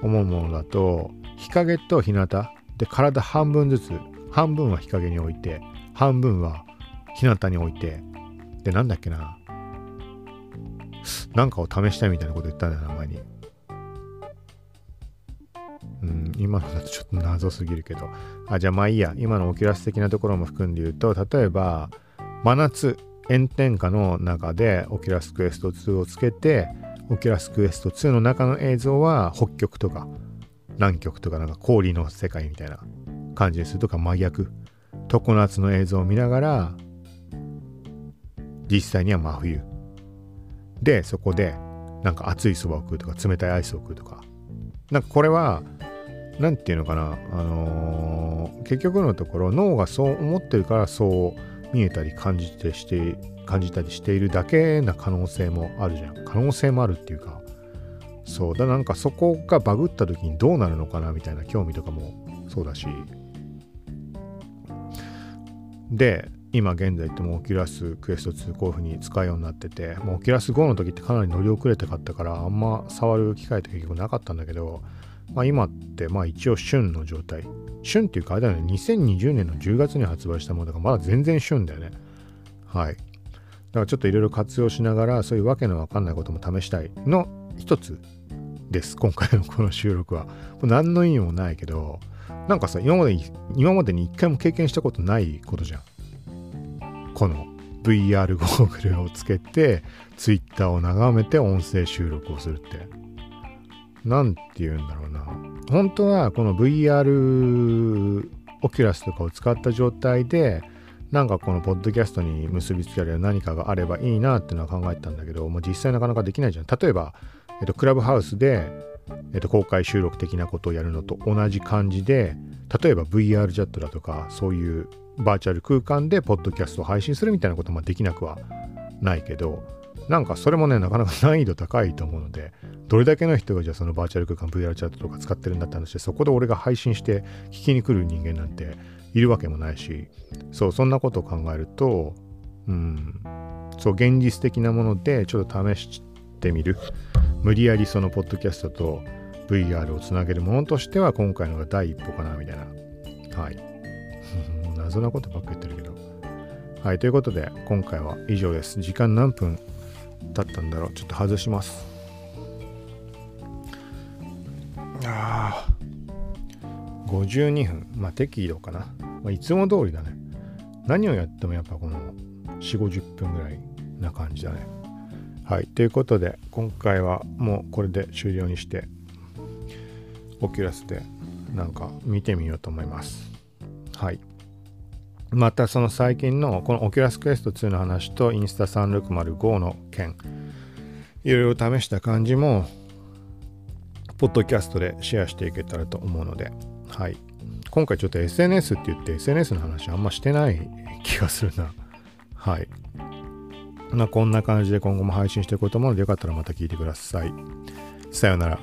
思うものだと日陰と日向。で体半分ずつ。半分は日陰に置いて半分は日向に置いて。でなんだっけな。なんかを試したいみたいなこと言ったんだよな前に。うん今のだとちょっと謎すぎるけど。あじゃあまあいいや。今の Oculus 的なところも含んで言うと例えば真夏。炎天下の中で Oculus Quest 2をつけて Oculus Quest 2の中の映像は北極とか南極とかなんか氷の世界みたいな感じにするとか真逆常夏の映像を見ながら実際には真冬でそこでなんか熱いそばを食うとか冷たいアイスを食うとか。なんかこれは何て言うのかなあのー、結局のところ脳がそう思ってるからそう見えたり感じてして感じたりしているだけな可能性もあるじゃん。可能性もあるっていうか。そう。だなんかそこがバグった時にどうなるのかなみたいな興味とかもそうだし。で今現在っても Oculus Quest 2こういう風に使うようになっててもう Oculus Go の時ってかなり乗り遅れて買ったからあんま触る機会って結局なかったんだけど、まあ、今ってまあ一応旬の状態。旬っていうかあれだよね。2020年の10月に発売したものだからまだ全然旬だよね。はい。だからちょっといろいろ活用しながらそういうわけのわかんないことも試したいの一つです。今回のこの収録は。何の意味もないけどなんかさ今まで今までに一回も経験したことないことじゃん。この VR ゴーグルをつけて Twitter を眺めて音声収録をするって。何て言うんだろうな。本当はこの VR オキュラスとかを使った状態でなんかこのポッドキャストに結びつけられる何かがあればいいなっていうのは考えてたんだけどもう実際なかなかできないじゃん。例えば、えっと、クラブハウスで、えっと、公開収録的なことをやるのと同じ感じで例えば VR チャットだとかそういうバーチャル空間でポッドキャストを配信するみたいなこともできなくはないけどなんかそれもねなかなか難易度高いと思うのでどれだけの人がじゃあそのバーチャル空間 VR チャットとか使ってるんだって話でそこで俺が配信して聞きに来る人間なんているわけもないしそうそんなことを考えるとうんそう現実的なものでちょっと試してみる無理やりそのポッドキャストと VR をつなげるものとしては今回のが第一歩かなみたいなはい 謎なことばっか言ってるけど。はい、ということで、今回は以上です。時間何分経ったんだろうちょっと外します。ああ、52分。まあ適度かな。まあ、いつも通りだね。何をやってもやっぱこの4、50分ぐらいな感じだね。はい。ということで、今回はもうこれで終了にして、オキュラスでなんか見てみようと思います。はい。またその最近のこの Oculus Quest 2の話と Insta360 GO の件いろいろ試した感じもポッドキャストでシェアしていけたらと思うのではい。今回ちょっと SNS って言って SNS の話あんましてない気がするな。はい。まあこんな感じで今後も配信していこうと思うのでよかったらまた聞いてください。さようなら。